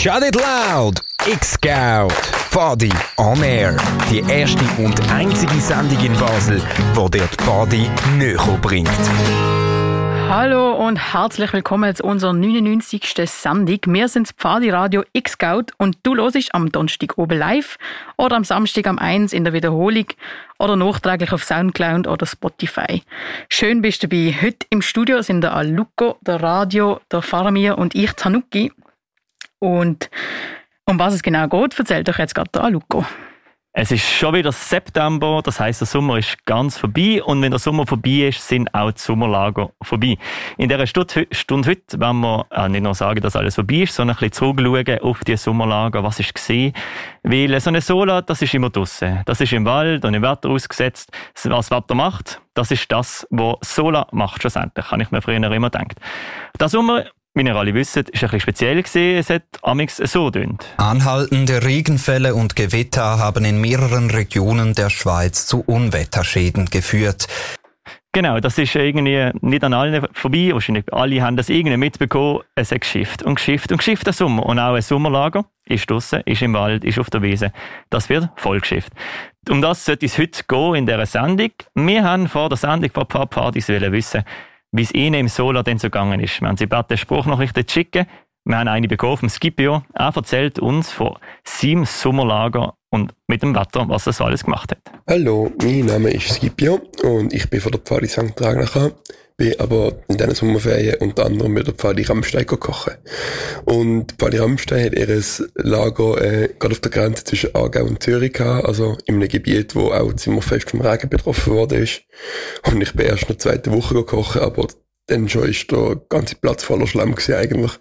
Shut It Loud! X-Scout! Pfadi on Air. Die erste und einzige Sendung in Basel, wo dir die Pfadi näher bringt. Hallo und herzlich willkommen zu unserer 99. Sendung. Wir sind Pfadi Radio X-Scout und du hörst am Donnerstag oben live oder am Samstag am 1 in der Wiederholung oder nachträglich auf Soundcloud oder Spotify. Schön bist du dabei. Heute im Studio sind der Aluko, der Radio, der Faramir und ich, Tanuki. Und um was es genau geht, erzählt euch jetzt gerade der Aluko. Es ist schon wieder September, das heißt, der Sommer ist ganz vorbei und wenn der Sommer vorbei ist, sind auch die Sommerlager vorbei. In dieser Stunde, Stunde heute werden wir äh, nicht nur sagen, dass alles vorbei ist, sondern ein bisschen zurückschauen auf die Sommerlager, was ist gesehen, weil so eine Sola, das ist immer draussen. Das ist im Wald und im Wetter ausgesetzt. Was Wetter macht, das ist das, was Sola macht schlussendlich, habe ich mir früher immer gedacht. Der Sommer wie ihr alle wisst, ist ein bisschen speziell gewesen. Es hat amix so dünnt. Anhaltende Regenfälle und Gewitter haben in mehreren Regionen der Schweiz zu Unwetterschäden geführt. Genau, das ist irgendwie nicht an allen vorbei. Wahrscheinlich alle haben das irgendwie mitbekommen. Es hat geschifft und geschifft und geschifft der Sommer. Und auch ein Sommerlager ist draussen, ist im Wald, ist auf der Wiese. Das wird voll geschifft. Um das sollte es heute gehen in dieser Sendung. Wir haben vor der Sendung von Pfadis wissen, wie es ihnen im Solar denn so gegangen ist. Wir haben sie gebeten, Spruchnachrichten schicken. Wir haben eine bekommen vom Scipio. Er erzählt uns von seinem Sommerlager und mit dem Wetter, was er so alles gemacht hat. Hallo, mein Name ist Scipio und ich bin von der Pfarre St. Tragnacher bin aber in diesen Sommerferien unter anderem mit der Pfadi Rammstein kochen. Und Pfadi Rammstein hat ihr Lager äh, gerade auf der Grenze zwischen Aargau und Zürich gehabt, also in einem Gebiet, wo auch Zimmerfest vom Regen betroffen worden ist. Und ich bin erst in der zweiten Woche gekocht, aber dann schon ist der ganze Platz voller Schlamm gewesen eigentlich.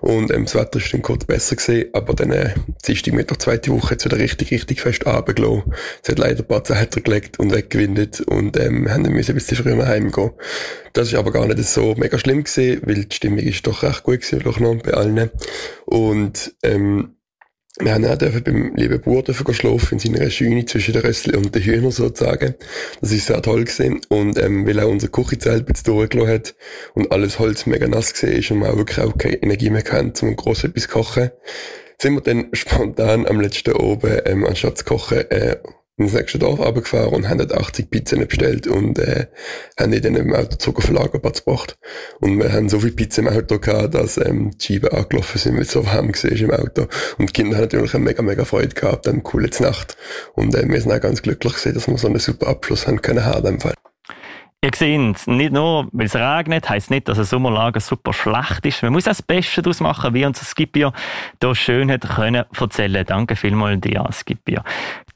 Und ähm, das Wetter ist dann kurz besser gewesen, aber dann äh, Dienstag mit der zweiten Woche jetzt wieder richtig, richtig fest runtergelassen. Es hat leider ein paar Zeiten gelegt und weggewindet und ähm, haben dann müssen ein bisschen früher nach Hause gehen. Das ist aber gar nicht so mega schlimm gewesen, weil die Stimmung ist doch recht gut gewesen, doch noch bei allen. Und ähm, wir haben auch beim lieben Bauer dürfen schlafen, in seiner Scheune zwischen den Rössli und den Hühnern sozusagen. Das ist sehr toll gewesen. Und, ähm, weil auch unser Küchenzelt bisschen durchgelassen hat und alles Holz mega nass ist und man auch wirklich auch keine Energie mehr kennt, um gross etwas zu kochen, sind wir dann spontan am letzten oben, ähm, anstatt zu kochen, äh, ins nächste Dorf runtergefahren und haben dort 80 Pizzen bestellt und äh, haben die dann im Auto zurück auf den gebracht. Und wir haben so viel Pizza im Auto gehabt, dass ähm, die Scheiben angelaufen sind, weil es so warm war im Auto. Und die Kinder haben natürlich eine mega, mega Freude gehabt, eine coole Nacht. Und äh, wir sind auch ganz glücklich gewesen, dass wir so einen super Abschluss haben können haben in dem Fall. Ihr seht, nicht nur, weil es regnet, heisst nicht, dass ein Sommerlager super schlecht ist. Man muss auch das Beste daraus machen, wie unser Skipio hier schön hat können erzählen. Danke vielmals dir, Skipio.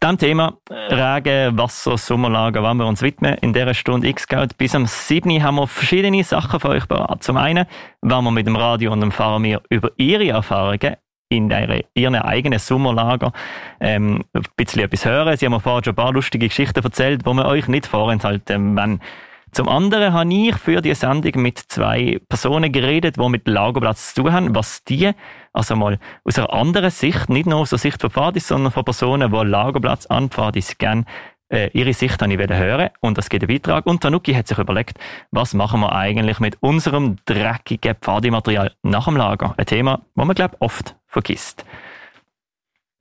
Dem Thema Regen, Wasser, Sommerlager wollen wir uns widmen in dieser Stunde X-Scout. Bis am 7. haben wir verschiedene Sachen für euch bereit. Zum einen wollen wir mit dem Radio und dem Fahrer über ihre Erfahrungen in ihren eigenen Sommerlager ähm, ein bisschen etwas hören. Sie haben mir vorher schon ein paar lustige Geschichten erzählt, die wir euch nicht vorenthalten wollen. Zum anderen habe ich für die Sendung mit zwei Personen geredet, die mit Lagerplatz zu tun haben, was die, also mal aus einer anderen Sicht, nicht nur aus der Sicht von Pfadis, sondern von Personen, die Lagerplatz an Pfadis gerne äh, ihre Sicht habe ich hören und das geht ein Beitrag. Und Tanuki hat sich überlegt, was machen wir eigentlich mit unserem dreckigen Pfadimaterial nach dem Lager? Ein Thema, das man, glaube ich, oft vergisst.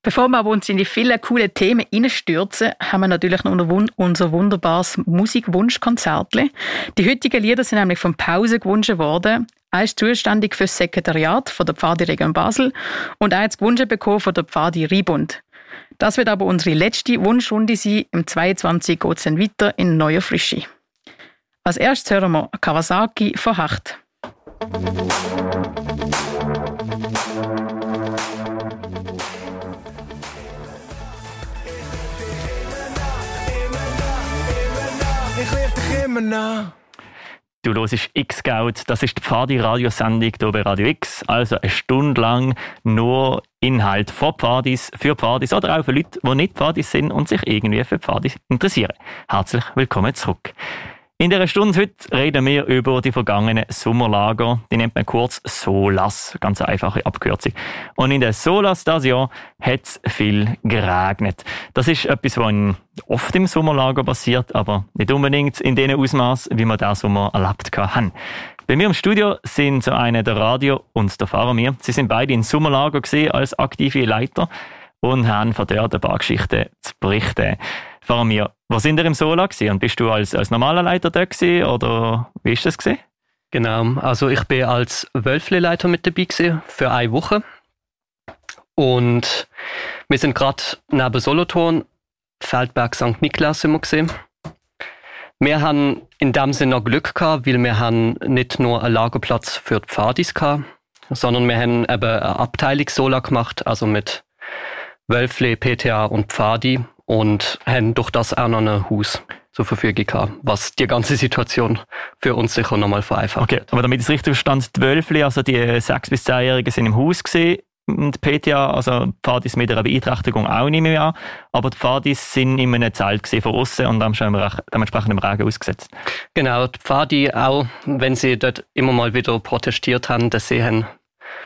Bevor wir aber uns in die vielen coolen Themen hineinstürzen, haben wir natürlich noch unser wunderbares Musikwunschkonzert. Die heutigen Lieder sind nämlich von Pause gewünscht worden. Er ist zuständig für das Sekretariat von der Pfadi Region Basel und er hat gewünscht bekommen von der Pfadi Ribund. Das wird aber unsere letzte Wunschrunde sein. Im 22 geht es dann weiter in neuer Frische. Als erstes hören wir Kawasaki von Hacht. Noch. Du hörst X-Scout, das ist die Pfadi-Radiosendung hier bei Radio X. Also eine Stunde lang nur Inhalt von Pfadis, für Pfadis oder auch für Leute, die nicht Pfadis sind und sich irgendwie für Pfadis interessieren. Herzlich willkommen zurück. In dieser Stunde heute reden wir über die vergangenen Sommerlager. Die nennt man kurz SOLAS, ganz einfache Abkürzung. Und in der SOLAS dieses Jahr hat es viel geregnet. Das ist etwas, was oft im Sommerlager passiert, aber nicht unbedingt in dem Ausmaß, wie wir das Sommer erlebt haben. Bei mir im Studio sind so eine der Radio und der Fahrer mir. Sie sind beide in Sommerlager gesehen als aktive Leiter und haben von dort ein paar Geschichten zu berichten. Fahrer mir, wo sind ihr im Sola gewesen? Und bist du als, als normaler Leiter da gewesen, oder wie ist das gewesen? Genau, also ich bin als Wölfle-Leiter mit dabei gewesen für eine Woche. Und wir sind gerade neben Solothurn, Feldberg St. Niklas wir gesehen. Wir haben in dem Sinne noch Glück gehabt, weil wir haben nicht nur einen Lagerplatz für die Pfadis gehabt, sondern wir haben eben eine Abteilung Sola gemacht, also mit Wölfle, PTA und Pfadi und haben durch das auch noch ein Haus zur Verfügung gehabt, was die ganze Situation für uns sicher nochmal vereinfacht. Okay, aber damit ich es richtig verstand, die Wölfle, also die 6- bis 10-Jährigen sind im Haus gesehen und PTA, also die Pfadis mit einer Beeinträchtigung auch nicht mehr an, aber die Pfadis sind in einem Zelt von außen und haben schon dementsprechend im Regen ausgesetzt. Genau, die Pfadi auch, wenn sie dort immer mal wieder protestiert haben, dass sie haben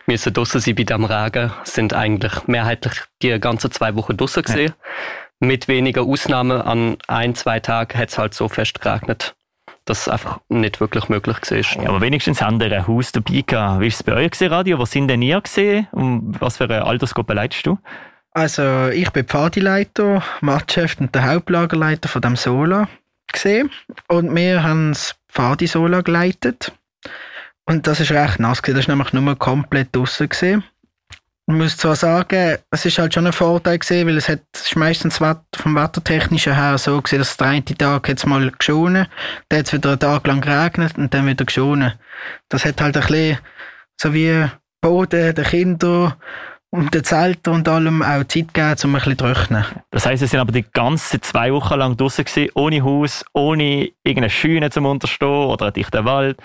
müssen draussen sein bei dem Regen, sind eigentlich mehrheitlich die ganzen zwei Wochen draussen gesehen. Ja. Mit weniger Ausnahmen an ein, zwei Tagen hat es halt so fest geregnet dass es einfach nicht wirklich möglich war. Ja, aber wenigstens haben wir ein Haus dabei gehabt. Wie war es bei euch, Radio? Was sind denn ihr gesehen? Und was für eine Altersgruppe leitest du? Also, ich bin Pfadileiter, Matchchef und der Hauptlagerleiter von dem Sola gesehen. Und wir haben das Pfadi-Sola geleitet. Und das ist recht nass gewesen. Das ist nämlich nur komplett draussen gesehen. Muss zwar sagen, es ist halt schon ein Vorteil gewesen, weil es hat es ist meistens vom Wettertechnischen her so gewesen, dass der eine Tag jetzt mal geschonen, dann hat es wieder einen Tag lang geregnet und dann wieder geschonen. Das hat halt ein bisschen so wie Boden, den Kinder und den Zelten und allem auch Zeit gegeben, um ein bisschen zu trocknen. Das heisst, Sie sind aber die ganze zwei Wochen lang draußen ohne Haus, ohne irgendeine Schiene zum Unterstehen oder einen dichten Wald.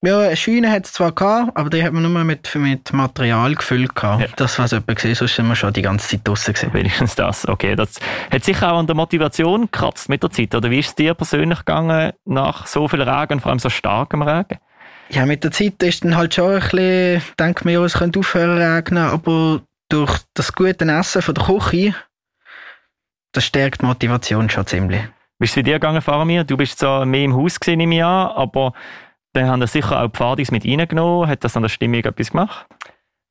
Ja, eine Scheune hat es zwar gehabt, aber die hat man nur mit, mit Material gefüllt gehabt. Ja. Das war es etwa gesehen, sonst sind wir schon die ganze Zeit draußen gewesen. Wenigstens das, okay. Das hat sicher auch an der Motivation gekratzt mit der Zeit, oder wie ist es dir persönlich gegangen nach so viel Regen, vor allem so starkem Regen? Ja, mit der Zeit ist dann halt schon ein bisschen, denkt man ja, es könnte aufhören regnen, aber durch das gute Essen von der Küche, das stärkt die Motivation schon ziemlich. Wie ist es bei dir gegangen, Faramir? Du bist zwar mehr im Haus gesehen im Jahr, aber dann haben das sicher auch Pfadis mit reingenommen. Hat das an der Stimmung etwas gemacht?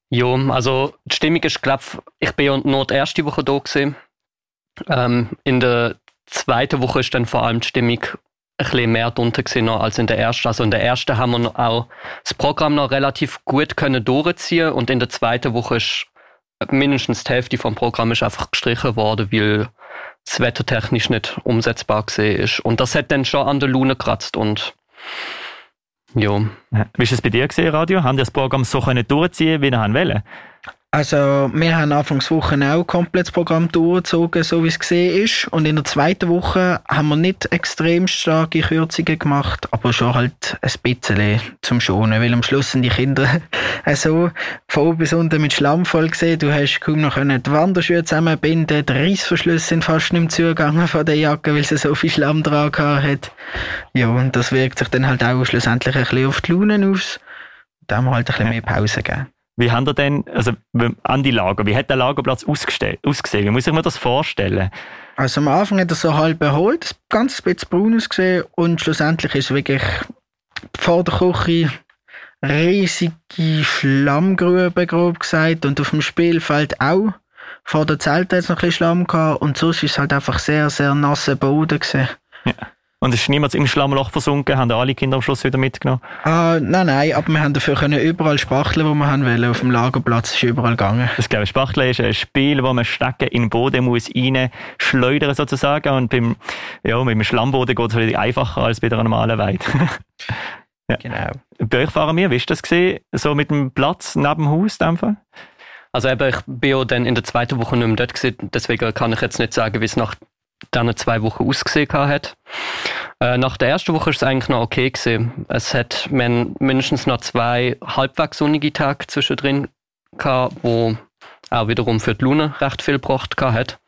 Ja, also die Stimmung ist, glaube ich, bin ja nur die erste Woche da gewesen. Ähm, in der zweiten Woche ist dann vor allem die Stimmung ein bisschen mehr drunter gewesen als in der ersten. Also in der ersten haben wir auch das Programm noch relativ gut können durchziehen und in der zweiten Woche ist mindestens die Hälfte vom Programm ist einfach gestrichen worden, weil es wettertechnisch nicht umsetzbar gesehen ist. Und das hat dann schon an der Lune gekratzt und ja. Wie war es bei dir gesehen, Radio? Haben die das Programm so können durchziehen, wie ihr wollen? Also, wir haben Anfangswoche auch komplett das Programm durchgezogen, so wie es gesehen ist. Und in der zweiten Woche haben wir nicht extrem starke Kürzungen gemacht, aber schon halt ein bisschen zum Schonen, weil am Schluss sind die Kinder so von oben bis unten mit Schlamm voll gesehen. Du hast kaum noch die Wanderschuhe zusammenbinden, die Reissverschlüsse sind fast nicht mehr zugegangen von der Jacke, weil sie so viel Schlamm dran hat. Ja, und das wirkt sich dann halt auch schlussendlich ein bisschen auf die Launen aus. Da haben wir halt ein bisschen mehr Pause gegeben. Wie haben denn, also an die Lager, wie hat der Lagerplatz ausgesehen? Wie muss ich mir das vorstellen? Also am Anfang hat er so halb erholt, ganz bisschen braun ausgesehen und schlussendlich ist wirklich vor der Küche riesige Schlammgrube, grob gesagt, und auf dem Spielfeld auch. Vor der Zelt hat es noch ein bisschen Schlamm gehabt und sonst ist es halt einfach sehr, sehr nasser Boden gewesen. Ja. Und es ist niemand im Schlammloch versunken? Haben alle Kinder am Schluss wieder mitgenommen? Ah, nein, nein, aber wir haben dafür können überall spachteln, wo wir haben wollen. Auf dem Lagerplatz ist überall gegangen. Das glaube Spachteln ist ein Spiel, wo man Stecken in den Boden muss rein schleudern sozusagen. Und beim, ja, mit dem Schlammboden geht es einfacher als bei der normalen Weide. ja. Genau. Bei euch fahren wir, wie ist das gesehen? So mit dem Platz neben dem Haus? Also eben, ich bin ja dann in der zweiten Woche nicht mehr dort gewesen, deswegen kann ich jetzt nicht sagen, wie es nach dann zwei Wochen ausgesehen hat. Äh, nach der ersten Woche ist es eigentlich noch okay gewesen. Es hat man mindestens noch zwei halbwegs sonnige Tage zwischendrin gehabt, wo auch wiederum für die Lune recht viel gebracht hat.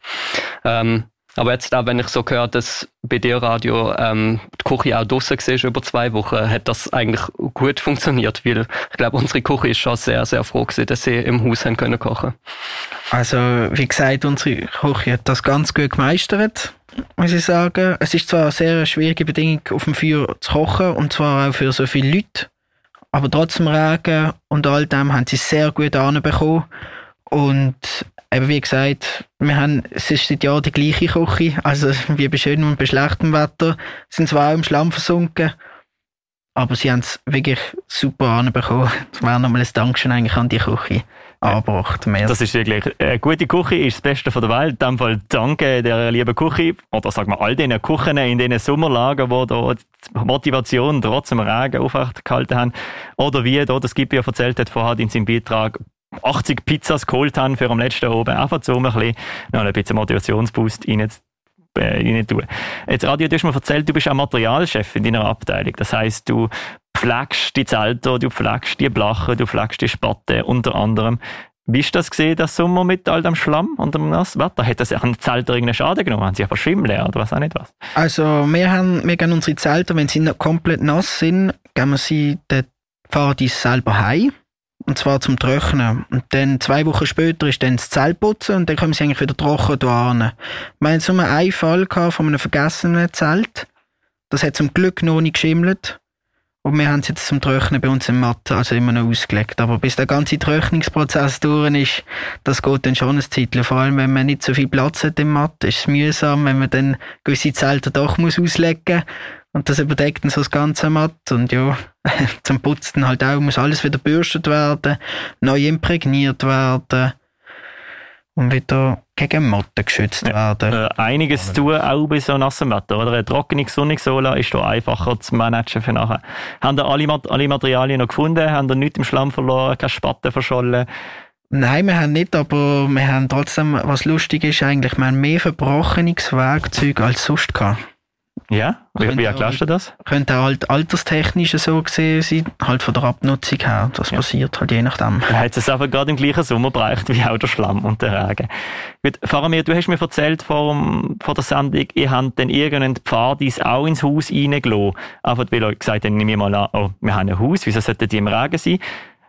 Ähm, aber jetzt auch, wenn ich so gehört, dass bei dir Radio ähm, die Küche auch draussen war über zwei Wochen, hat das eigentlich gut funktioniert, weil ich glaube, unsere Küche ist schon sehr, sehr froh gewesen, dass sie im Haus haben können kochen. Also, wie gesagt, unsere Küche hat das ganz gut gemeistert. muss ich sagen. Es ist zwar eine sehr schwierige Bedingung, auf dem Feuer zu kochen, und zwar auch für so viele Leute. Aber trotzdem Regen und all dem haben sie sehr gut anbekommen. Und eben wie gesagt, wir haben, es ist seit Jahren die gleiche Küche. Also wie bei schönem und bei schlechtem Wetter. Sind zwar auch im Schlamm versunken, aber sie haben es wirklich super anbekommen. Das wäre nochmal ein Dankeschön eigentlich an die Küche angebracht. Mehr. Das ist wirklich, eine gute Küche ist das Beste von der Welt. In dem Fall danke der lieben Küche, oder sagen wir all diesen Küchen in diesen Sommerlagen, wo da die Motivation trotz dem Regen aufrechtgehalten haben. Oder wie da das Gibi erzählt hat vorher in seinem Beitrag, 80 Pizzas geholt haben für am letzten oben, einfach so um ein bisschen, noch ein bisschen Motivationsboost rein äh, rein. Jetzt, Radio, du hast mir erzählt, du bist auch Materialchef in deiner Abteilung. Das heisst, du pflegst die Zelte, du pflegst die Blachen, du pflegst die Spatte unter anderem. Wie ist das gesehen, das Sommer mit all dem Schlamm und dem nassen Wetter? Hat das an den Zelten irgendeinen Schaden genommen? Haben sie einfach schwimmen oder was auch nicht was? Also, wir haben, wir gehen unsere Zelte, wenn sie noch komplett nass sind, gehen wir sie, fahren die selber heim. Und zwar zum Trocknen. Und dann zwei Wochen später ist dann das Zelt putzen und dann kommen sie eigentlich wieder trocken an. Wir hatten so einen Fall von einem vergessenen Zelt. Das hat zum Glück noch nicht geschimmelt. Und wir haben es jetzt zum Trocknen bei uns im Matt also immer noch ausgelegt. Aber bis der ganze Trocknungsprozess durch ist, das geht dann schon ein Zeitchen. Vor allem, wenn man nicht so viel Platz hat im Matt, ist es mühsam, wenn man dann gewisse Zelte doch auslegen muss. Und das überdeckt dann so das ganze Matt. Und ja, zum Putzen halt auch muss alles wieder bürstet werden, neu imprägniert werden und wieder gegen Motten geschützt werden. Äh, einiges tun, auch bei so nassem Wetter. Oder? Eine trockene Sonnensola ist da einfacher zu managen für nachher. Haben ihr alle, alle Materialien noch gefunden? Haben ihr nichts im Schlamm verloren? Keine Spatten verschollen? Nein, wir haben nicht, aber wir haben trotzdem, was lustig ist eigentlich, wir haben mehr verbrochenes Werkzeug als sonst gehabt. Ja? Wie, wie erklärst du das? Könnte auch halt alterstechnisch so gesehen sein, halt von der Abnutzung her. Das ja. passiert halt je nachdem. Er hat es aber gerade im gleichen Sommer bereicht wie auch der Schlamm und der Regen. Gut, Faramir, du hast mir erzählt vor, vor der Sendung, ihr habt dann irgendeinen Pfadis auch ins Haus reingelassen. Einfach weil ihr gesagt habt, nehme ich mal an, oh, wir haben ein Haus, wieso sollten die im Regen sein?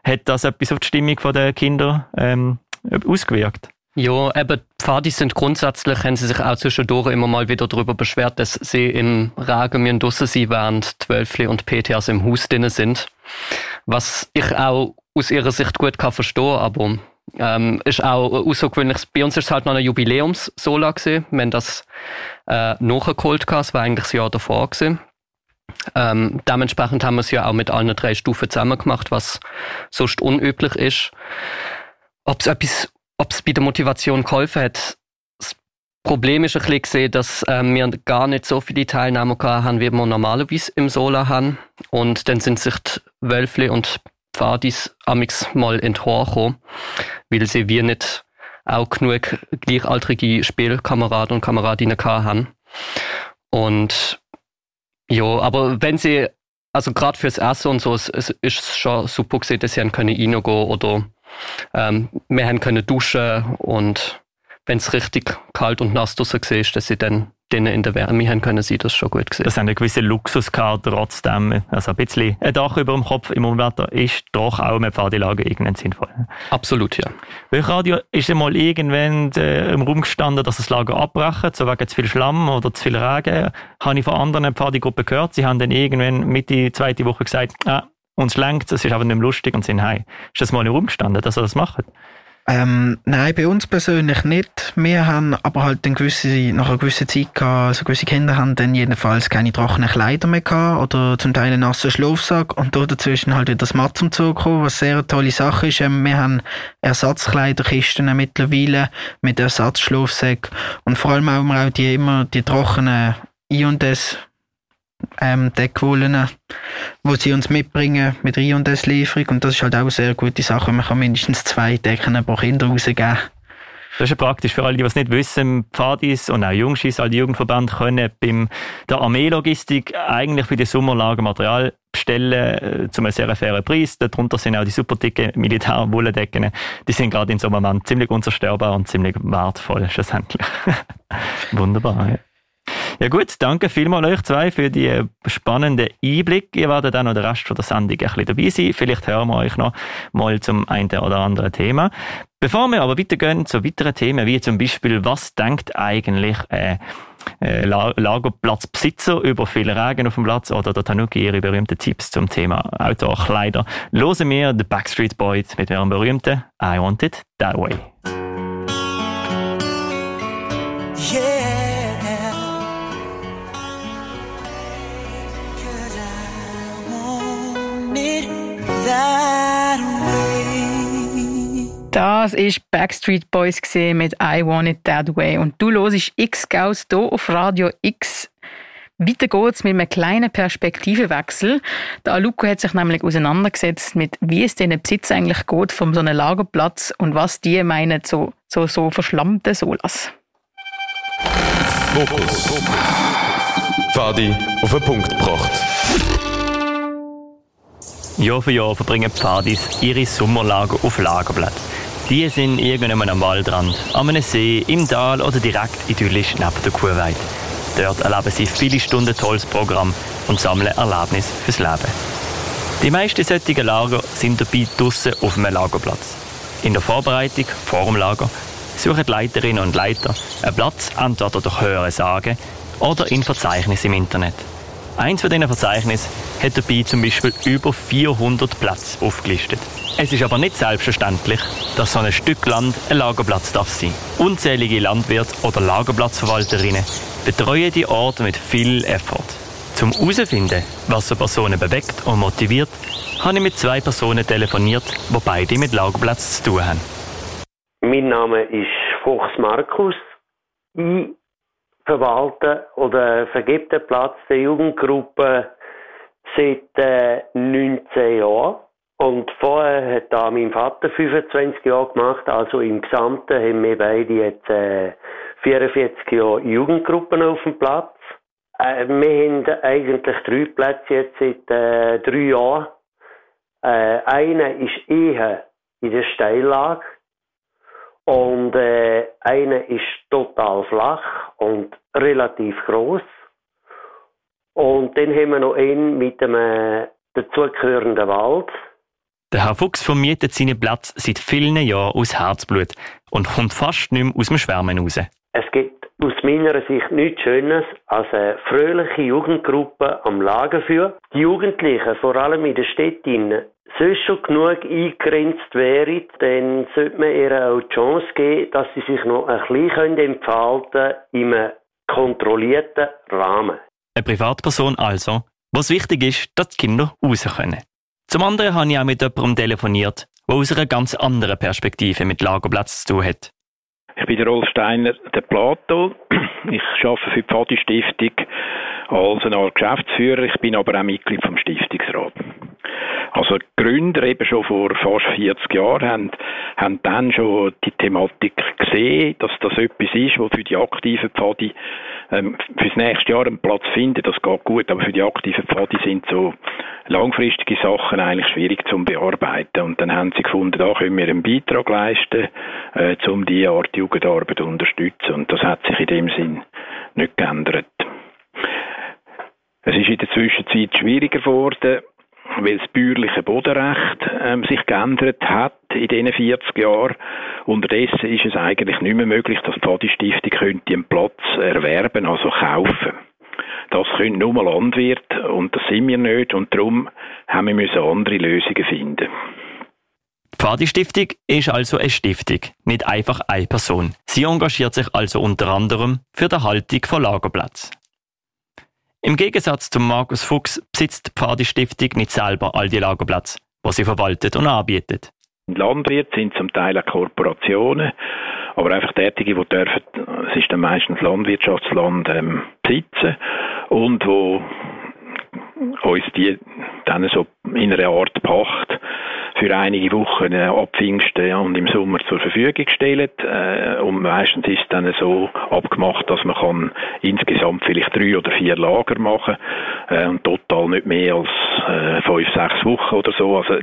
Hat das etwas auf die Stimmung der Kinder ähm, ausgewirkt? Ja, eben, die Pfadis sind grundsätzlich, haben sie sich auch zwischendurch immer mal wieder darüber beschwert, dass sie im Regen müssen draussen sein, während Zwölfli und PTAs im Haus drin sind. Was ich auch aus ihrer Sicht gut kann verstehen, aber ähm, ist auch außergewöhnlich. Bei uns ist es halt noch eine Jubiläums-Sola. Wir haben das äh, nachgeholt, es war eigentlich das Jahr davor gewesen. Ähm, dementsprechend haben wir es ja auch mit allen drei Stufen zusammen gemacht, was sonst unüblich ist. Ob es etwas ob es bei der Motivation geholfen hat. Das Problem ist ein bisschen dass ähm, wir gar nicht so viele Teilnehmer haben, wie wir normalerweise im Sola haben. Und dann sind sich die Wölfle und Pfadis amix mal enthochen, weil sie wir nicht auch genug gleichaltrige Spielkameraden und Kameradinnen haben. Und ja, aber wenn sie, also gerade fürs Essen und so, es, es ist schon super gesehen, dass sie können reingehen oder ähm, wir haben können duschen und wenn es richtig kalt und nass draussen war, dass sie dann drinnen in der Wärme haben können sie das schon gut gesehen. Das haben eine gewisse Luxus gehabt, trotzdem. Also ein bisschen ein Dach über dem Kopf im Unwetter ist doch auch mit Pfadilage irgendwann sinnvoll. Absolut, ja. Welch Radio ist einmal irgendwann äh, im Raum gestanden, dass das Lager abbrechen, so wegen zu viel Schlamm oder zu viel Regen. Habe ich von anderen Pfadigruppen gehört, sie haben dann irgendwann Mitte zweite Woche gesagt, ah, uns lenkt es, ist aber nicht mehr lustig und sind heim. Ist das mal im Raum gestanden, dass ihr das macht? Ähm, nein, bei uns persönlich nicht. Wir haben aber halt eine gewisse, nach einer gewissen Zeit gehabt, also gewisse Kinder haben dann jedenfalls keine trockenen Kleider mehr gehabt oder zum Teil einen nassen Schlafsack und da dazwischen halt wieder das Matt zum Zug gekommen, was sehr eine tolle Sache ist. Ähm, wir haben Ersatzkleiderkisten mittlerweile mit Ersatzschlafsäcken und vor allem auch die immer die trockenen I&S ähm, Deckwollen, wo sie uns mitbringen mit Rio und des Lieferung. Und das ist halt auch eine sehr gute Sache. Man kann mindestens zwei Decken pro Kinder rausgeben. Das ist ja praktisch für alle, die es nicht wissen. Pfadis und auch Jungschis, all Jugendverbände können beim der Armeelogistik eigentlich für die Sommerlager Material bestellen äh, zu einem sehr fairen Preis. Darunter sind auch die super dicken Militärwollendecken. Die sind gerade in so einem Moment ziemlich unzerstörbar und ziemlich wertvoll schlussendlich. Wunderbar. Ja. Ja gut, danke vielmals euch zwei für die spannenden Einblick. Ihr werdet auch noch den Rest der Sendung ein bisschen dabei sein. Vielleicht hören wir euch noch mal zum einen oder anderen Thema. Bevor wir aber weitergehen zu weiteren Themen, wie zum Beispiel, was denkt eigentlich äh, äh, Lagerplatzbesitzer über viel Regen auf dem Platz oder der Tanuki ihre berühmten Tipps zum Thema Outdoor-Kleider. Hören wir The Backstreet Boys mit ihrem berühmten I Want It That Way. Das ist Backstreet Boys mit I Want It That Way. Und du hörst X-Gaus hier auf Radio X. Weiter geht's mit einem kleinen Perspektivenwechsel. Der Aluko hat sich nämlich auseinandergesetzt mit, wie es den Besitz eigentlich geht von so einem Lagerplatz und was die meinen, so, so, so verschlammte Solas. Fokus. Fadi auf den Punkt gebracht. Jahr für Jahr verbringen Pfadis ihre Sommerlager auf Lagerplatz. Die sind irgendwann am Waldrand, an einem See, im Tal oder direkt idyllisch neben der Kuhweide. Dort erleben sie viele Stunden tolles Programm und sammeln Erlebnisse fürs Leben. Die meisten solcher Lager sind dabei draussen auf einem Lagerplatz. In der Vorbereitung, vor dem Lager, suchen die Leiterinnen und Leiter einen Platz entweder durch Hören sagen oder in Verzeichnissen im Internet. Eins von diesen Verzeichnissen hat dabei zum Beispiel über 400 Plätze aufgelistet. Es ist aber nicht selbstverständlich, dass so ein Stück Land ein Lagerplatz darf sein. Unzählige Landwirte oder Lagerplatzverwalterinnen betreuen die Orte mit viel Effort. Zum herauszufinden, was so Personen bewegt und motiviert, habe ich mit zwei Personen telefoniert, die beide mit Lagerplatz zu tun haben. Mein Name ist Fuchs Markus. Ich verwalte oder vergebe den Platz der Jugendgruppe seit äh, 19 Jahren. Und vorher hat da mein Vater 25 Jahre gemacht, also im Gesamten haben wir beide jetzt äh, 44 Jahre Jugendgruppen auf dem Platz. Äh, wir haben eigentlich drei Plätze jetzt seit äh, drei Jahren. Äh, einer ist eher in der Steillage und äh, einer ist total flach und relativ groß. Und dann haben wir noch einen mit einem dazugehörenden Wald. Der Herr Fuchs vermietet seinen Platz seit vielen Jahren aus Herzblut und kommt fast nicht mehr aus dem Schwärmen raus. Es gibt aus meiner Sicht nichts Schönes als eine fröhliche Jugendgruppe am Lager für. Die Jugendlichen, vor allem in den Städten, sonst schon genug eingegrenzt wären, dann sollte man ihr auch die Chance geben, dass sie sich noch ein bisschen entfalten können in einem kontrollierten Rahmen. Eine Privatperson also, was wichtig ist, dass die Kinder raus können. Zum anderen habe ich auch mit jemandem telefoniert, der aus einer ganz anderen Perspektive mit Lagerplatz zu tun hat. Ich bin der Rolf Steiner, der Plato. Ich arbeite für die Pfadi Stiftung als eine Art Geschäftsführer. Ich bin aber auch Mitglied vom Stiftungsrat. Also die Gründer eben schon vor fast 40 Jahren haben, haben dann schon die Thematik gesehen, dass das etwas ist, was für die aktiven Pfadi ähm, fürs nächste Jahr einen Platz finden. Das geht gut, aber für die aktiven Pfadi sind so langfristige Sachen eigentlich schwierig zu bearbeiten. Und dann haben sie gefunden, da können wir einen Beitrag leisten, äh, um diese Art Jugendarbeit zu unterstützen. Und das hat sich in dem Sinn nicht geändert. Es ist in der Zwischenzeit schwieriger geworden, weil das bäuerliche Bodenrecht ähm, sich geändert hat in diesen 40 Jahren. Unterdessen ist es eigentlich nicht mehr möglich, dass die Pfadi-Stiftung könnte einen Platz erwerben, also kaufen. Das können nur Landwirte und das sind wir nicht und darum haben wir andere Lösungen finden. Die Pfadi-Stiftung ist also eine Stiftung, nicht einfach eine Person. Sie engagiert sich also unter anderem für die Erhaltung von Lagerplatz. Im Gegensatz zu Markus Fuchs besitzt die Pfadi-Stiftung nicht selber all die Lagerplätze, die sie verwaltet und anbietet. Landwirte sind zum Teil auch Korporationen, aber einfach Tätige, die dürfen, es ist dann meistens Landwirtschaftsland ähm, besitzen und wo uns die dann so in einer Art Pacht für einige Wochen äh, ab Pfingsten und im Sommer zur Verfügung gestellt. Äh, und meistens ist es dann so abgemacht, dass man kann insgesamt vielleicht drei oder vier Lager machen äh, und total nicht mehr als fünf, sechs Wochen oder so. Also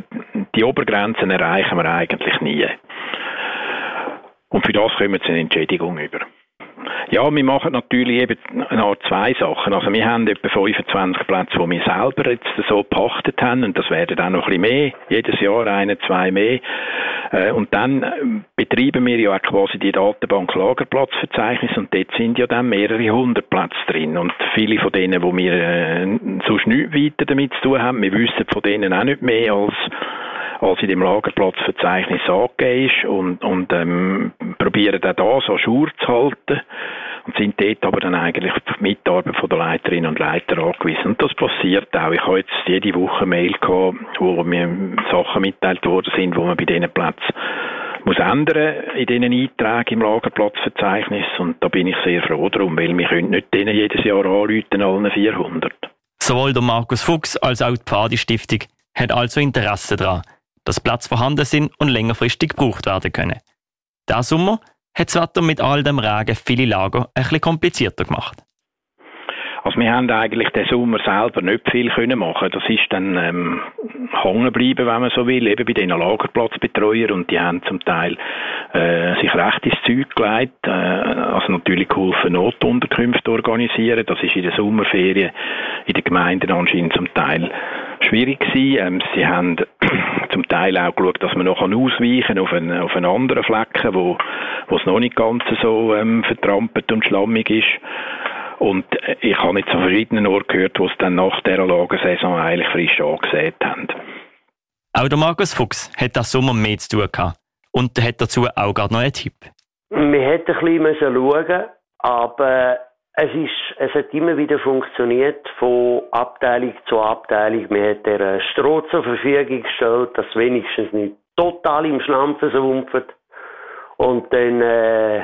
die Obergrenzen erreichen wir eigentlich nie. Und für das kommen wir eine Entschädigung über. Ja, wir machen natürlich eben noch zwei Sachen. Also wir haben etwa 25 Plätze, die wir selber jetzt so gepachtet haben und das werden dann noch ein bisschen mehr, jedes Jahr eine, zwei mehr. Äh, und dann äh, betreiben wir ja auch quasi die Datenbank Lagerplatzverzeichnis und dort sind ja dann mehrere hundert Plätze drin und viele von denen, wo wir äh, sonst nichts weiter damit zu tun haben, wir wissen von denen auch nicht mehr als als in dem Lagerplatzverzeichnis angegeben ist und, und ähm, probieren auch da so Schur zu halten und sind dort aber dann eigentlich auf die Mitarbeit von der Leiterinnen und Leiter angewiesen. Und das passiert auch. Ich habe jetzt jede Woche Mail gehabt, wo mir Sachen mitteilt worden sind, wo man bei diesen Plätzen muss ändern in diesen Einträgen im Lagerplatzverzeichnis und da bin ich sehr froh drum, weil wir können nicht denen jedes Jahr anrufen, allen 400. Sowohl der Markus Fuchs als auch die Pfadi-Stiftung hat also Interesse daran, dass Platz vorhanden sind und längerfristig gebraucht werden können. Der Sommer hat das Wetter mit all dem Regen viele Lager ein bisschen komplizierter gemacht. Also wir haben eigentlich den Sommer selber nicht viel können machen. Das ist dann ähm, hängen geblieben, wenn man so will, eben bei den Lagerplatzbetreuern und die haben zum Teil äh, sich recht ins Zeug gelegt, äh, also natürlich geholfen, Notunterkünfte organisieren. Das ist in der Sommerferien in den Gemeinden anscheinend zum Teil schwierig gewesen. Ähm, sie haben zum Teil auch geschaut, dass man noch ausweichen auf einen, auf einen anderen Flecken, wo es noch nicht ganz so ähm, vertrampelt und schlammig ist. Und ich habe nicht zu verschiedenen Orten gehört, wo es dann nach dieser Lagersaison eigentlich frisch angesät haben. Auch der Markus Fuchs hat das Sommer mehr zu tun gehabt. Und er hat dazu auch gerade noch einen Tipp. Wir hätten ein bisschen schauen aber es, ist, es hat immer wieder funktioniert, von Abteilung zu Abteilung. Wir haben der Stroh zur Verfügung gestellt, dass wenigstens nicht total im Schlamm versumpft. Und dann äh,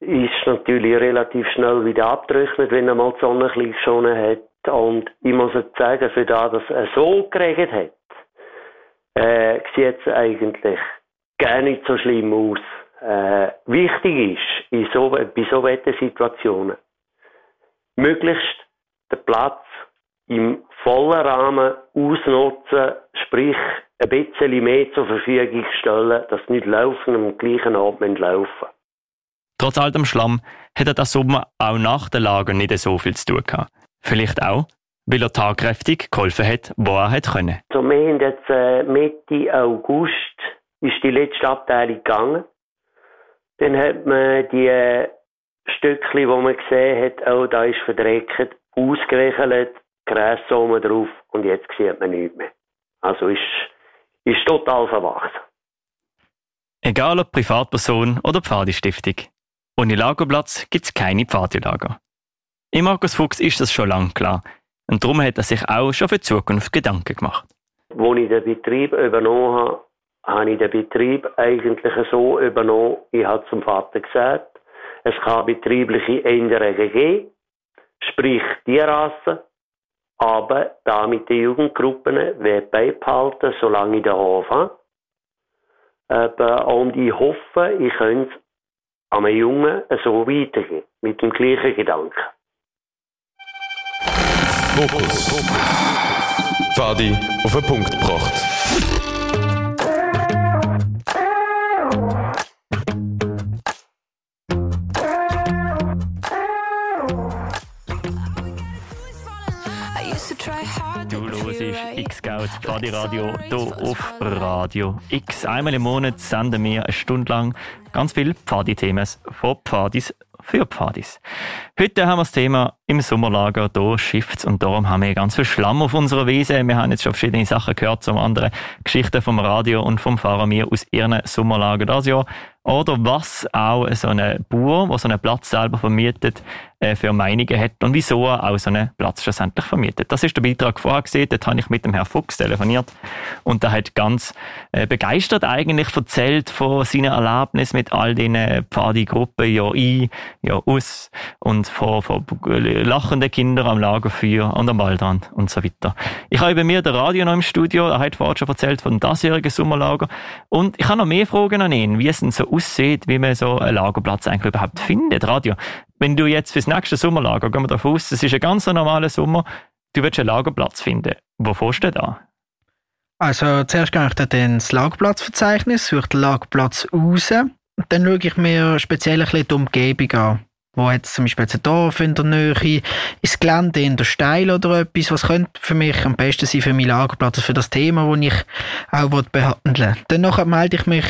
ist natürlich relativ schnell wieder abgetrocknet, wenn einmal die Sonne ein geschonen hat. Und ich muss sagen, für das, dass er so geregnet hat, äh, sieht es eigentlich gar nicht so schlimm aus. Äh, wichtig ist, in so, bei so Wettersituationen, möglichst den Platz im vollen Rahmen ausnutzen, sprich ein bisschen mehr zur Verfügung stellen, dass nicht laufen am gleichen Abend laufen. Trotz all dem Schlamm hat er das Sommer auch nach der Lager nicht so viel zu tun gehabt. Vielleicht auch, weil er tagkräftig geholfen hat, wo er hat können. So, wir haben jetzt äh, Mitte August ist die letzte Abteilung gegangen. Dann hat man die äh, Stückchen, wo man gesehen hat, oh, da ist verdreckt, ausgewechselt, Gräs oben drauf und jetzt sieht man nichts mehr. Also ist, ist total verwachsen. Egal ob Privatperson oder Pfadistiftung. Ohne Lagerplatz gibt es keine Pfadilager. Im Markus Fuchs ist das schon lange klar. Und darum hat er sich auch schon für die Zukunft Gedanken gemacht. Als ich den Betrieb übernommen habe, habe ich den Betrieb eigentlich so übernommen, ich habe zum Vater gesagt, es kann betriebliche Änderungen geben, sprich Tierrassen, aber da mit den Jugendgruppen wird beibehalten, solange ich den Hof habe. Und ich hoffe, ich könnte einem Jungen so weitergehen, mit dem gleichen Gedanken. Fokus. Fadi auf den Punkt gebracht. Du hörst X-Scout Pfadi Radio hier auf Radio X. Einmal im Monat senden wir eine Stunde lang ganz viele Pfadi-Themen von Pfadis für Pfadis. Heute haben wir das Thema im Sommerlager, hier schifft und darum haben wir ganz viel Schlamm auf unserer Wiese. Wir haben jetzt schon verschiedene Sachen gehört, zum anderen Geschichten vom Radio und vom Fahrer mir aus ihren Sommerlager das Jahr. Oder was auch so ein Bauer, der so einen Platz selber vermietet, äh, für Meinungen hat. Und wieso er auch so einen Platz schlussendlich vermietet. Das ist der Beitrag vorher gesehen, dort habe ich mit dem Herrn Fuchs telefoniert. Und der hat ganz äh, begeistert eigentlich erzählt von seinen Erlebnissen mit all den Pfadi-Gruppen, ja ein, ja aus. Und von, von lachenden Kindern am Lagerfeuer und am Waldrand und so weiter. Ich habe bei mir der Radio noch im Studio, er hat vorhin schon erzählt von dem diesjährigen Sommerlager. Und ich habe noch mehr Fragen an ihn, wie es denn so aussieht, wie man so einen Lagerplatz eigentlich überhaupt findet. Radio, wenn du jetzt fürs nächste Sommerlager, gehen wir davon aus, es ist ein ganz normaler Sommer, du willst einen Lagerplatz finden. Wo fährst du da? Also zuerst gehe ich dann ins Lagerplatzverzeichnis, suche den Lagerplatz raus dann schaue ich mir speziell ein bisschen die Umgebung an. Wo hat zum Beispiel ein Dorf in der Nähe, ist Gelände in der Steil oder etwas, was könnte für mich am besten sein für meinen Lagerplatz, für das Thema, das ich auch behandeln will. Dann melde ich mich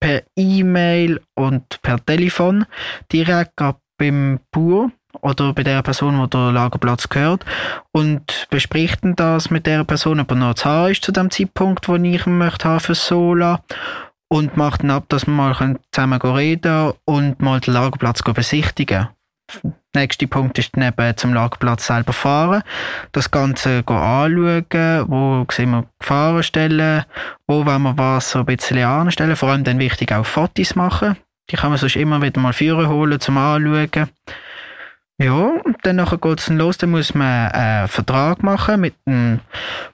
per E-Mail und per Telefon direkt beim Bauer oder bei der Person, wo der Lagerplatz gehört und bespricht das mit der Person, ob er noch zu haben ist zu dem Zeitpunkt, wo ich ihn möchte haben für Sola und macht dann ab, dass wir mal zusammen reden und mal den Lagerplatz besichtigen. Der nächste Punkt ist dann eben zum Lagerplatz selber fahren, das Ganze anschauen, wo sehen wir Gefahrenstellen, wo wollen wir was so ein bisschen anstellen, vor allem dann wichtig auch Fotos machen. Die kann man sonst immer wieder mal führen holen zum Anschauen. Ja, und dann geht es los, dann muss man einen Vertrag machen mit dem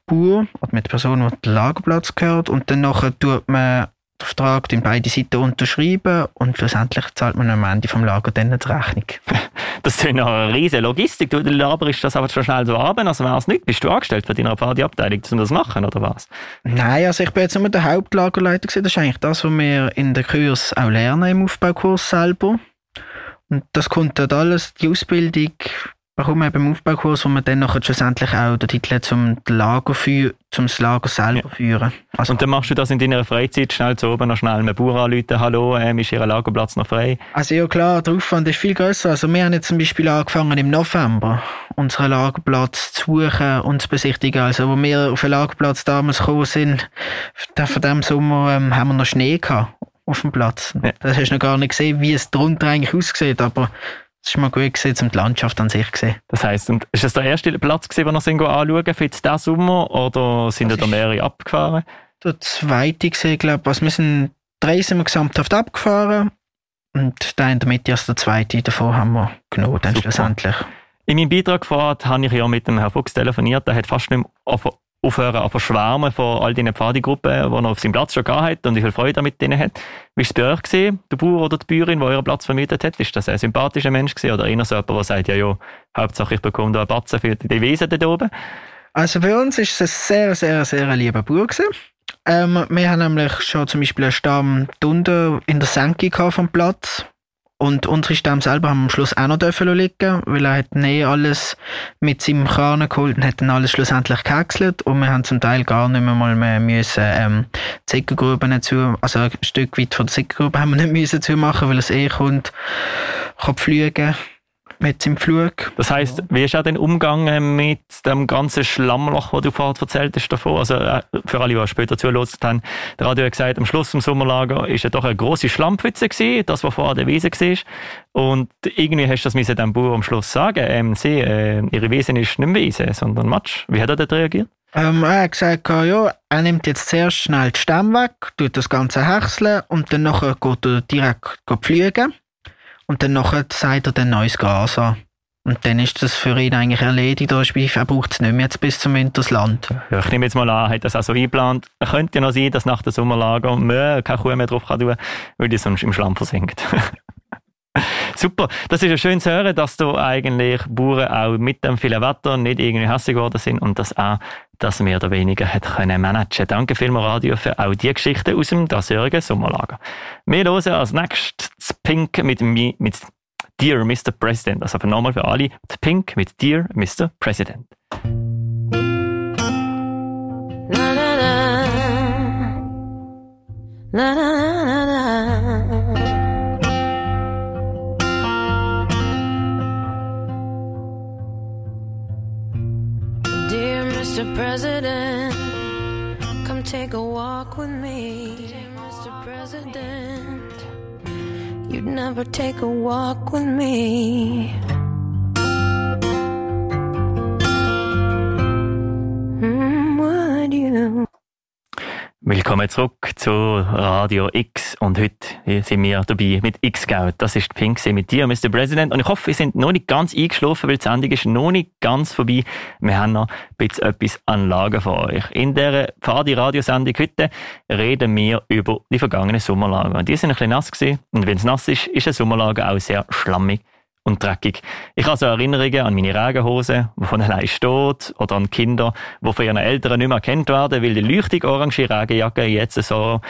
Bauer oder mit der Person, die den Lagerplatz gehört und dann tut man den Vertrag in beide Seiten unterschreiben und schlussendlich zahlt man am Ende vom Lager dann die Rechnung. Das ist eine riesige Logistik. Du laberst das aber schon schnell so ab, also wäre es nicht. Bist du angestellt für deine Partyabteilung, um das zu machen, oder was? Nein, also ich bin jetzt immer der Hauptlagerleiter gewesen. Das ist eigentlich das, was wir in den Kurs auch lernen im Aufbaukurs selber. Und das kommt dort alles, die Ausbildung, warum eben Aufbaukurs, wo man dann nachher schlussendlich auch den Titel zum Lager für, zum Lager selber ja. führen. Also, und dann machst du das in deiner Freizeit schnell zu oben noch schnell einen Bauer anrufen, hallo, ähm, ist Ihr Lagerplatz noch frei? Also ja klar, der Aufwand ist viel größer. Also wir haben jetzt zum Beispiel angefangen im November, unseren Lagerplatz zu suchen und zu besichtigen. Also wo wir auf den Lagerplatz damals gekommen sind, von dem Sommer ähm, haben wir noch Schnee gehabt auf dem Platz. Ja. Das hast du noch gar nicht gesehen, wie es drunter eigentlich aussieht, aber es ist mal gut gesehen, um die Landschaft an sich zu sehen. Das heisst, ist das der erste Platz gewesen, den wir sind anschauen für jetzt diesen Sommer oder sind da mehrere abgefahren? Der zweite gesehen, glaube ich. Also wir sind drei sind wir gesamthaft abgefahren und der in der Mitte als der zweite davor haben wir genommen, dann schlussendlich. In meinem Beitrag vorher habe ich ja mit dem Herrn Fuchs telefoniert, der hat fast nicht mehr aufhören an verschwärmen von all diesen Pfadegruppen, die er auf seinem Platz schon gehabt und wie viel Freude er mit denen hat. Wie war es bei euch, gewesen, der Bauer oder die Bäuerin, die euren Platz vermietet hat? Ist das ein sympathischer Mensch gewesen, oder eher so jemand, der sagt, ja, ja, Hauptsache ich bekomme da einen Batzen für die Wesen da oben? Also bei uns war es ein sehr, sehr, sehr lieber Bauer gewesen. Ähm, wir haben nämlich schon zum Beispiel einen Stamm unten in der Senke vom Platz und unsere Stämme selber haben am Schluss auch noch dürfen liegen, weil er hat nie alles mit seinem Kran geholt und hat dann alles schlussendlich gehäckselt. Und wir haben zum Teil gar nicht mehr mal mehr müssen, ähm, Zickergruben zu, also ein Stück weit von der Zickergrube haben wir nicht müssen zu machen, weil es eh kommt, kann fliegen mit seinem Flug. Das heisst, wie ist auch denn umgegangen mit dem ganzen Schlammloch, das du vorhin erzählt hast davon? Also äh, für alle, die später zugelassen haben, der Radio hat gesagt, am Schluss im Sommerlager ist ja doch eine grosse Schlammpfütze gewesen, das, was vorher der Wiese war. Und irgendwie hast du das dem Bauer am Schluss sagen, ähm, sie, äh, ihre Wiese ist nicht Wiese, sondern Matsch. Wie hat er dort reagiert? Ähm, er hat gesagt, ja, er nimmt jetzt zuerst schnell die Stämme weg, tut das Ganze häckseln und dann nachher geht er direkt fliegen. Und dann sagt er dann neues Gras an. Und dann ist das für ihn eigentlich erledigt. Er braucht es nicht mehr jetzt bis zum Wintersland. Ja, ich nehme jetzt mal an, hat das auch so eingeplant. Könnte ja noch sein, dass nach der Sommerlager Mö keine Kuh mehr drauf kann tun, weil die sonst im Schlamm versinkt. Super, das ist ja schön zu hören, dass du eigentlich Bauern auch mit dem vielen Wetter nicht irgendwie hässlich geworden sind und dass auch das mehr oder weniger hat können managen. Danke vielmals Radio für auch die Geschichte aus dem diesjährigen Sommerlager. Wir hören als nächstes Pink mit, mit Dear Mr. President. Also nochmal für alle, Pink mit Dear Mr. President. Na, na, na. President, come take a walk with me. Mr. President, you'd never take a walk with me. Willkommen zurück zu Radio X und heute sind wir dabei mit X-Scout. Das ist Pink mit dir, Mr. President. Und ich hoffe, wir sind noch nicht ganz eingeschlafen, weil die Sendung ist noch nicht ganz vorbei. Wir haben noch ein bisschen etwas an Lager für euch. In dieser Pfadi-Radiosendung heute reden wir über die vergangenen Sommerlager. Die sind ein bisschen nass gewesen. Und wenn es nass ist, ist ein Sommerlager auch sehr schlammig und dreckig. Ich habe so Erinnerungen an meine Regenhose, die von allein steht, oder an Kinder, die von ihren Eltern nicht mehr erkannt werden, weil die leuchtig orange Regenjacke jetzt so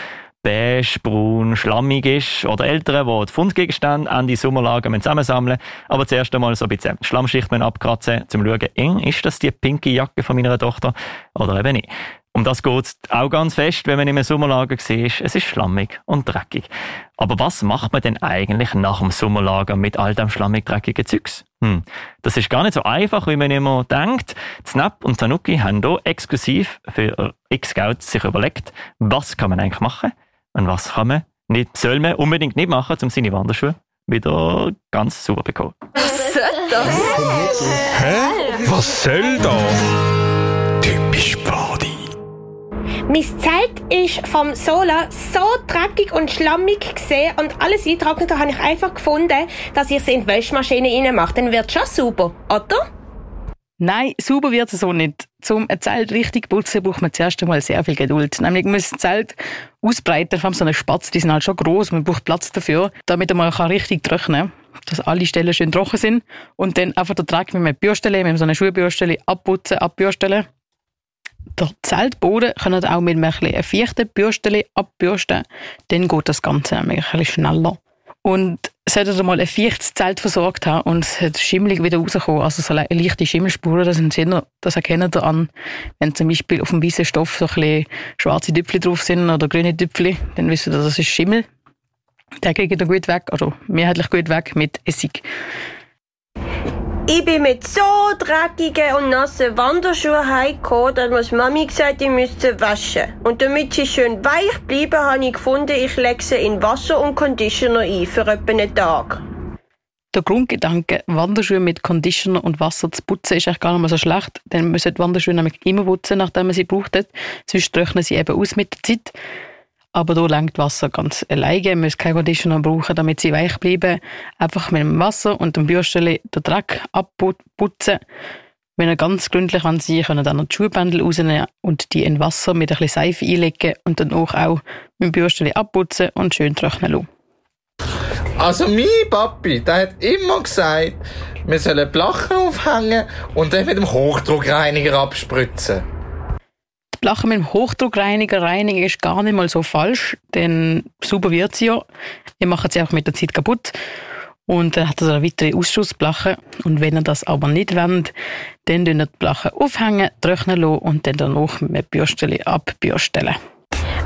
beige, braun, schlammig ist. Oder Eltern, die die Fundgegenstände an die Sommerlager zusammensammeln aber zuerst einmal so ein bisschen Schlammschicht abkratzen, um zu schauen, ist das die pinke Jacke von meiner Tochter oder eben nicht. Um das geht es auch ganz fest, wenn man im Sommerlager sieht. Es ist schlammig und dreckig. Aber was macht man denn eigentlich nach dem Sommerlager mit all dem schlammig dreckigen Zeugs? Hm. Das ist gar nicht so einfach, wie man immer denkt. Snap und Tanuki haben hier exklusiv für X-Scout sich überlegt, was kann man eigentlich machen und was kann man nicht, soll man unbedingt nicht machen, um seine Wanderschuhe wieder ganz sauber zu bekommen. Was soll das? Hä? Was soll das? Typisch Mein Zelt ist vom Sola so dreckig und schlammig gesehen und alles eintrocknet habe ich einfach gefunden, dass ich es in die Wäschmaschine reinmache. Dann wird es schon sauber, oder? Nein, sauber wird es so nicht. Um ein Zelt richtig putzen, braucht man zuerst einmal sehr viel Geduld. Nämlich, man muss das Zelt ausbreiten, vor allem so eine Spatz, die sind halt schon groß, man braucht Platz dafür, damit man richtig trocknen kann, dass alle Stellen schön trocken sind. Und dann einfach den Dreck mit einer Bürstelle, mit so einer Schuhbürstelle abputzen, abbürstellen der Zeltboden können auch mit einem feuchten Bürstchen abbürsten. Dann geht das Ganze ein bisschen schneller. Und sollte ihr mal ein feuchtes Zelt versorgt haben und es hat schimmelig wieder rausgekommen, also so leichte Schimmelspuren, das, das erkennt ihr an, wenn zum Beispiel auf dem weißen Stoff so ein schwarze Tüpfel drauf sind oder grüne Tüpfel, dann wisst ihr, das ist Schimmel. Der kriegt ihr gut weg, also mehrheitlich gut weg mit Essig. Ich bin mit so dreckigen und nassen Wanderschuhen heimgekommen, dass mir Mami gesagt ich müsste waschen. Und damit sie schön weich bleiben, habe ich gefunden, ich lege sie in Wasser und Conditioner ein für etwa einen Tag. Der Grundgedanke, Wanderschuhe mit Conditioner und Wasser zu putzen, ist eigentlich gar nicht mal so schlecht, denn man sollte Wanderschuhe nämlich immer putzen, nachdem man sie braucht. Sonst trocknen sie eben aus mit der Zeit. Aber da lenkt Wasser ganz alleine. Man muss kein Conditioner brauchen, damit sie weich bleiben. Einfach mit dem Wasser und dem Bürstchen den Dreck abputzen. Wenn ihr ganz gründlich an sie können dann noch die Schuhbändel rausnehmen und die in Wasser mit ein bisschen Seife einlegen und dann auch, auch mit dem Bürstchen abputzen und schön trocknen lassen. Also mein Papi, der hat immer gesagt, wir sollen Blachen aufhängen und dann mit dem Hochdruckreiniger abspritzen. Lachen mit dem Hochdruckreiniger reinigen ist gar nicht mal so falsch, denn super wird sie ja. Wir machen sie auch mit der Zeit kaputt. Und dann hat er eine weitere Ausschussblache. Und wenn ihr das aber nicht wollt, dann tun die Blache aufhängen, trocknen lassen und dann danach mit dem Bürstchen abbürstellen.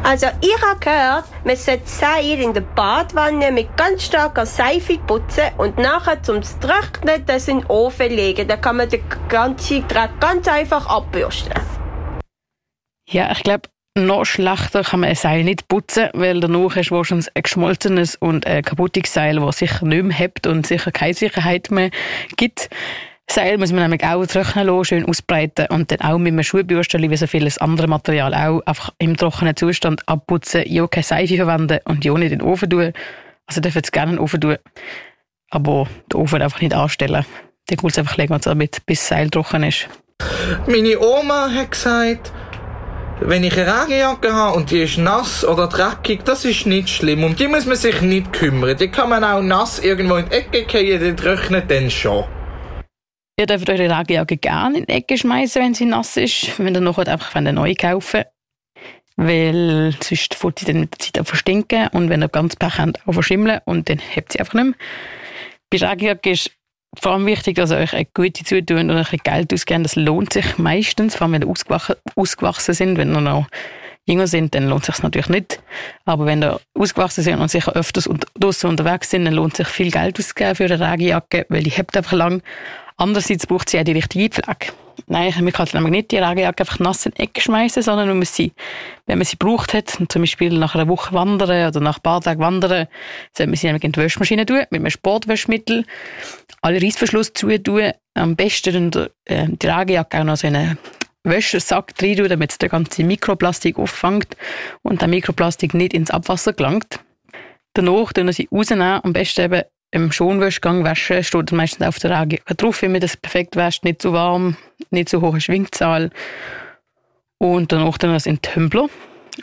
Also ich habe gehört, man sollte Seil in der Badwanne mit ganz starker Seife putzen und nachher zum Trocknen das in den Ofen legen. Dann kann man den ganzen Dreck ganz einfach abbürsten. Ja, ich glaube, noch schlechter kann man ein Seil nicht putzen, weil danach hast du wahrscheinlich ein geschmolzenes und ein kaputtes Seil, das sicher nicht mehr hebt und sicher keine Sicherheit mehr gibt. Seil muss man nämlich auch trocknen lassen, schön ausbreiten und dann auch mit einem Schuhbürstchen, wie so vieles andere Material auch, einfach im trockenen Zustand abputzen, ja keine Seife verwenden und ja nicht in den Ofen tun. Also dürfen es gerne in den Ofen tun, aber den Ofen einfach nicht anstellen. Den muss einfach legen, damit bis das Seil trocken ist. Meine Oma hat gesagt, wenn ich eine Regenjacke habe und die ist nass oder dreckig, das ist nicht schlimm. Um die muss man sich nicht kümmern. Die kann man auch nass irgendwo in die Ecke gehen, die trocknet dann schon. Ihr dürft eure Regenjacke gerne in die Ecke schmeißen, wenn sie nass ist. Wenn ihr nachher einfach eine neue kaufen weil sonst wird sie dann mit der Zeit auch verstinken und wenn ihr ganz Pech habt, auch verschimmeln und dann hebt sie einfach nicht mehr. Bei Regenjacke ist vor allem wichtig, dass ihr euch eine gute zutun und ein bisschen Geld ausgeben. Das lohnt sich meistens, vor allem wenn ihr ausgewachsen, sind. Wenn ihr noch jünger sind, dann lohnt es sich natürlich nicht. Aber wenn ihr ausgewachsen sind und sicher öfters draußen unterwegs sind, dann lohnt sich viel Geld auszugeben für eine Regenjacke, weil die hebt einfach lang. Andererseits braucht sie auch die richtige Pflege. Nein, man kann nämlich nicht die Regenjacke einfach nass in die Ecke schmeißen, sondern man muss sie, wenn man sie braucht hat, zum Beispiel nach einer Woche wandern oder nach ein paar Tagen wandern, soll man sie nämlich in die Wäschmaschine tun, mit einem Sportwäschmittel, alle Reissverschluss zutun, am besten äh, die Regenjacke auch noch so in einen Wäschesack rein tun, damit es der ganze Mikroplastik auffängt und der Mikroplastik nicht ins Abwasser gelangt. Danach tun wir sie rausnehmen, am besten eben im Schonwäschgang waschen, steht meistens auf der Regenjacke drauf, wie man das perfekt wäscht, nicht zu warm, nicht zu hohe Schwingzahl. Und danach dann das in Tumbler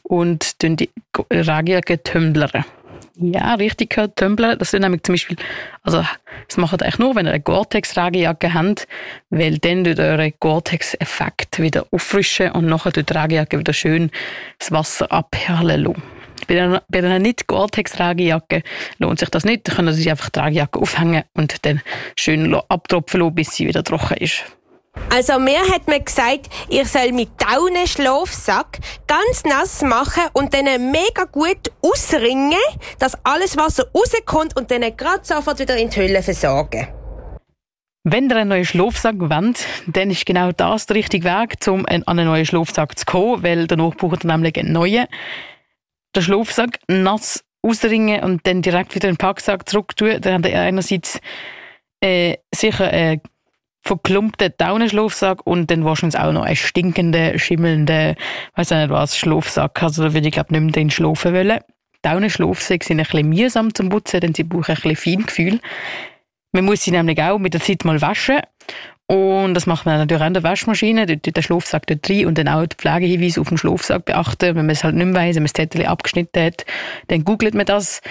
und dann die Regenjacke tümblern. Ja, richtig gehört, Tümblern. Das sind nämlich zum Beispiel, also, das macht ihr eigentlich nur, wenn ihr eine Gore-Tex-Regenjacke habt, weil dann tut eure Gore-Tex-Effekt wieder auffrischen und nachher tut die Regenjacke wieder schön das Wasser abperlen lassen. Bei einer, einer nicht Gore-Tex-Tragejacke lohnt sich das nicht. Da können Sie einfach die Tragejacke aufhängen und dann schön abtropfen lassen, bis sie wieder trocken ist. Also mir hat man gesagt, ich soll mit Daunenschlafsack ganz nass machen und dann mega gut ausringen, dass alles Wasser rauskommt und dann gerade sofort wieder in die Hülle versorgen. Wenn ihr einen neuen Schlafsack wollt, dann ist genau das der richtige Weg, um an einen neuen Schlafsack zu kommen, weil danach braucht ihr nämlich einen neuen. Den Schlafsack nass ausringen und dann direkt wieder in den Packsack zurück tun, dann habt ihr einerseits äh, sicher einen verklumpten Daunenschlafsack und dann wahrscheinlich auch noch einen stinkenden, schimmelnden, weiß nicht was, Schlafsack. Also da würde ich glaube nicht mehr drin schlafen wollen. Daunenschlafsäcke sind ein bisschen mühsam zum Putzen, denn sie brauchen ein bisschen Feingefühl. Man muss sie nämlich auch mit der Zeit mal waschen. Und das macht man natürlich auch in der Waschmaschine. Der Schlafsack dort rein und dann auch die Pflegehinweise auf dem Schlafsack beachten. Wenn man es halt nicht mehr weiss, wenn man das Zettel abgeschnitten hat, dann googelt man das.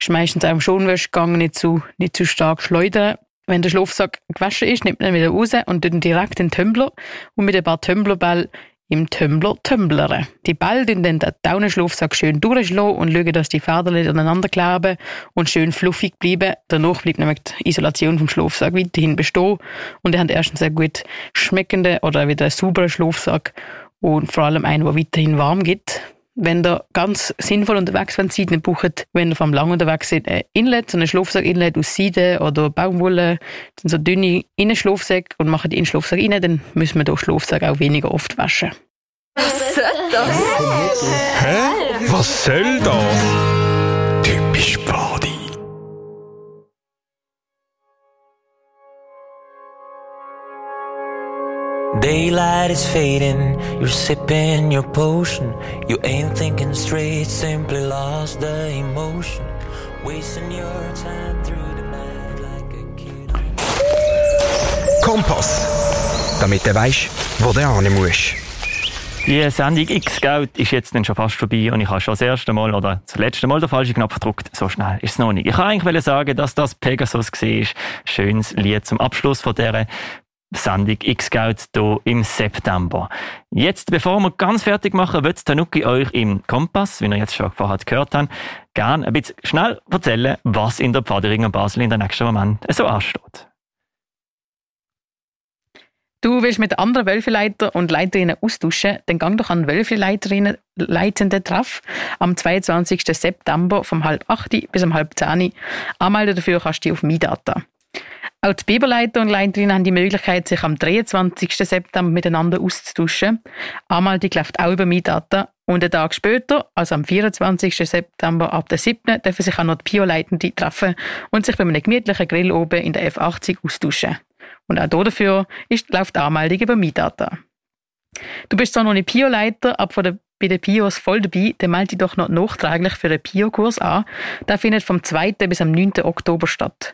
Ist meistens auch im Schonwäschgang nicht zu, nicht zu stark schleudern. Wenn der Schlafsack gewaschen ist, nimmt man ihn wieder raus und dann direkt in den Tumbler und mit ein paar Tumblerball im Tumbler tumblern. Die Ball dann den Daunenschlafsack schön durchschlagen und schauen, dass die Fäden aneinander kleben und schön fluffig bleiben. Danach bleibt nämlich die Isolation vom Schlafsack weiterhin bestehen und ihr habt erstens einen gut schmeckenden oder wieder einen sauberen Schlafsack und vor allem einen, der weiterhin warm geht. Wenn ihr ganz sinnvoll unterwegs seid, dann braucht wenn ihr vom lang unterwegs seid, ein Inlet, so ein Schlafsack-Inlet aus Seide oder Baumwolle, dann so dünne Innenschlafsäcke und macht die in den Schlafsack rein, dann müssen wir den Schlafsack auch weniger oft waschen. Was soll das? Hä? Was soll das? Typisch Daylight is fading, you're sipping your potion. You ain't thinking straight, simply lost the emotion. Wasting your time through the night like a kid. Kompass. Damit du weisst, wo du hin musst. Die Sendung X-Scout ist jetzt dann schon fast vorbei und ich habe schon das erste Mal oder das letzte Mal den falschen Knopf gedrückt. So schnell ist es noch nicht. Ich wollte eigentlich sagen, dass das Pegasus war. Schönes Lied zum Abschluss von dieser Sendung X-Scout hier im September. Jetzt, bevor wir ganz fertig machen, wird Tanuki euch im Kompass, wie ihr jetzt schon vorher gehört habt, gerne ein bisschen schnell erzählen, was in der Pfadering Basel in den nächsten Moment so ansteht. Du willst mit anderen Wölfeleiter und Leiterinnen austauschen, dann gang doch an Wölfeleiterinnen leitenden Treff am 22. September vom halb 8 bis um halb 10 Anmelden dafür kannst du dich auf MyData. Auch die Biberleiter und Leiterinnen haben die Möglichkeit, sich am 23. September miteinander auszutauschen. Anmeldung läuft auch über MyData. Und einen Tag später, also am 24. September ab der 7. dürfen sich auch noch die Bio-Leitenden treffen und sich bei einem gemütlichen Grill oben in der F80 austauschen. Und auch dafür ist, läuft die Anmeldung über MyData. Du bist zwar noch nicht Pio-Leiter, aber von der, bei den Pios voll dabei, dann melde dich doch noch nachträglich für den Pio-Kurs an. Der findet vom 2. bis am 9. Oktober statt.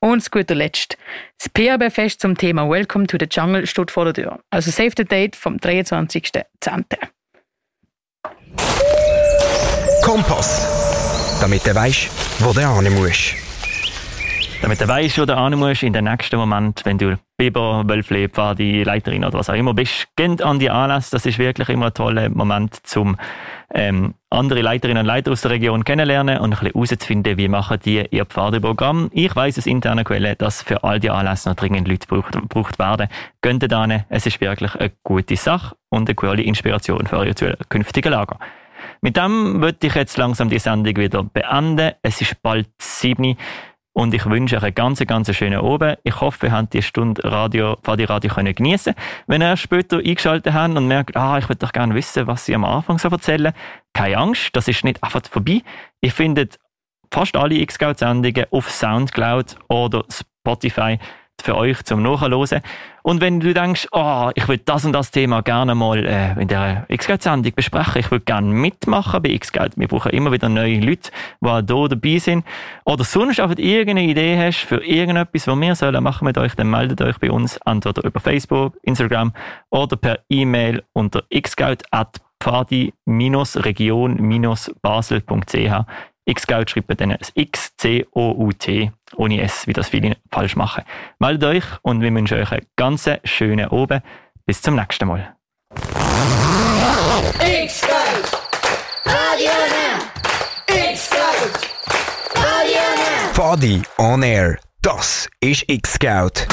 Und zu guter Letzt, das PAB-Fest zum Thema Welcome to the Jungle steht vor der Tür. Also save the date vom 23.10. Kompass. Damit du weisst, wo du hin musst. Damit du weißt, wo du hin musst, in den nächsten Moment, wenn du Biber, Wölfli, Pfadi, Leiterin oder was auch immer bist, geh an die Anlass. Das ist wirklich immer ein toller Moment, um ähm, andere Leiterinnen und Leiter aus der Region kennenlernen und ein bisschen herauszufinden, wie machen die ihr Pfadi-Programm. Ich weiss aus interner Quelle, dass für all die Anlässe noch dringend Leute gebraucht, gebraucht werden. Geht da hin. Es ist wirklich eine gute Sache und eine coole Inspiration für eure zukünftigen Lager. Mit dem würde ich jetzt langsam die Sendung wieder beenden. Es ist bald 7 Uhr. Und ich wünsche euch einen ganz, ganz schönen Abend. Ich hoffe, ihr habt die Stunde Radio, Fadi Radio können geniessen. Wenn ihr später eingeschaltet habt und merkt, ah, ich würde doch gerne wissen, was sie am Anfang so erzählen, keine Angst, das ist nicht einfach vorbei. Ihr findet fast alle X-Scout-Sendungen auf Soundcloud oder Spotify für euch zum Nachhören. Und wenn du denkst, oh, ich will das und das Thema gerne mal äh, in der X-Geld-Sendung besprechen, ich würde gerne mitmachen bei X-Geld, wir brauchen immer wieder neue Leute, die hier dabei sind, oder sonst einfach irgendeine Idee hast für irgendetwas, was wir sollen machen mit euch, dann meldet euch bei uns, entweder über Facebook, Instagram oder per E-Mail unter xgeld.pfadi-region-basel.ch X Geld schreibt man dann als X, C, O, U, T, ohne S, wie das viele falsch machen. Meldet euch und wir wünschen euch einen ganz schönen Abend. Bis zum nächsten Mal. X Geld! Radio X Geld! Radio Air! Body on Air. Das ist X Geld.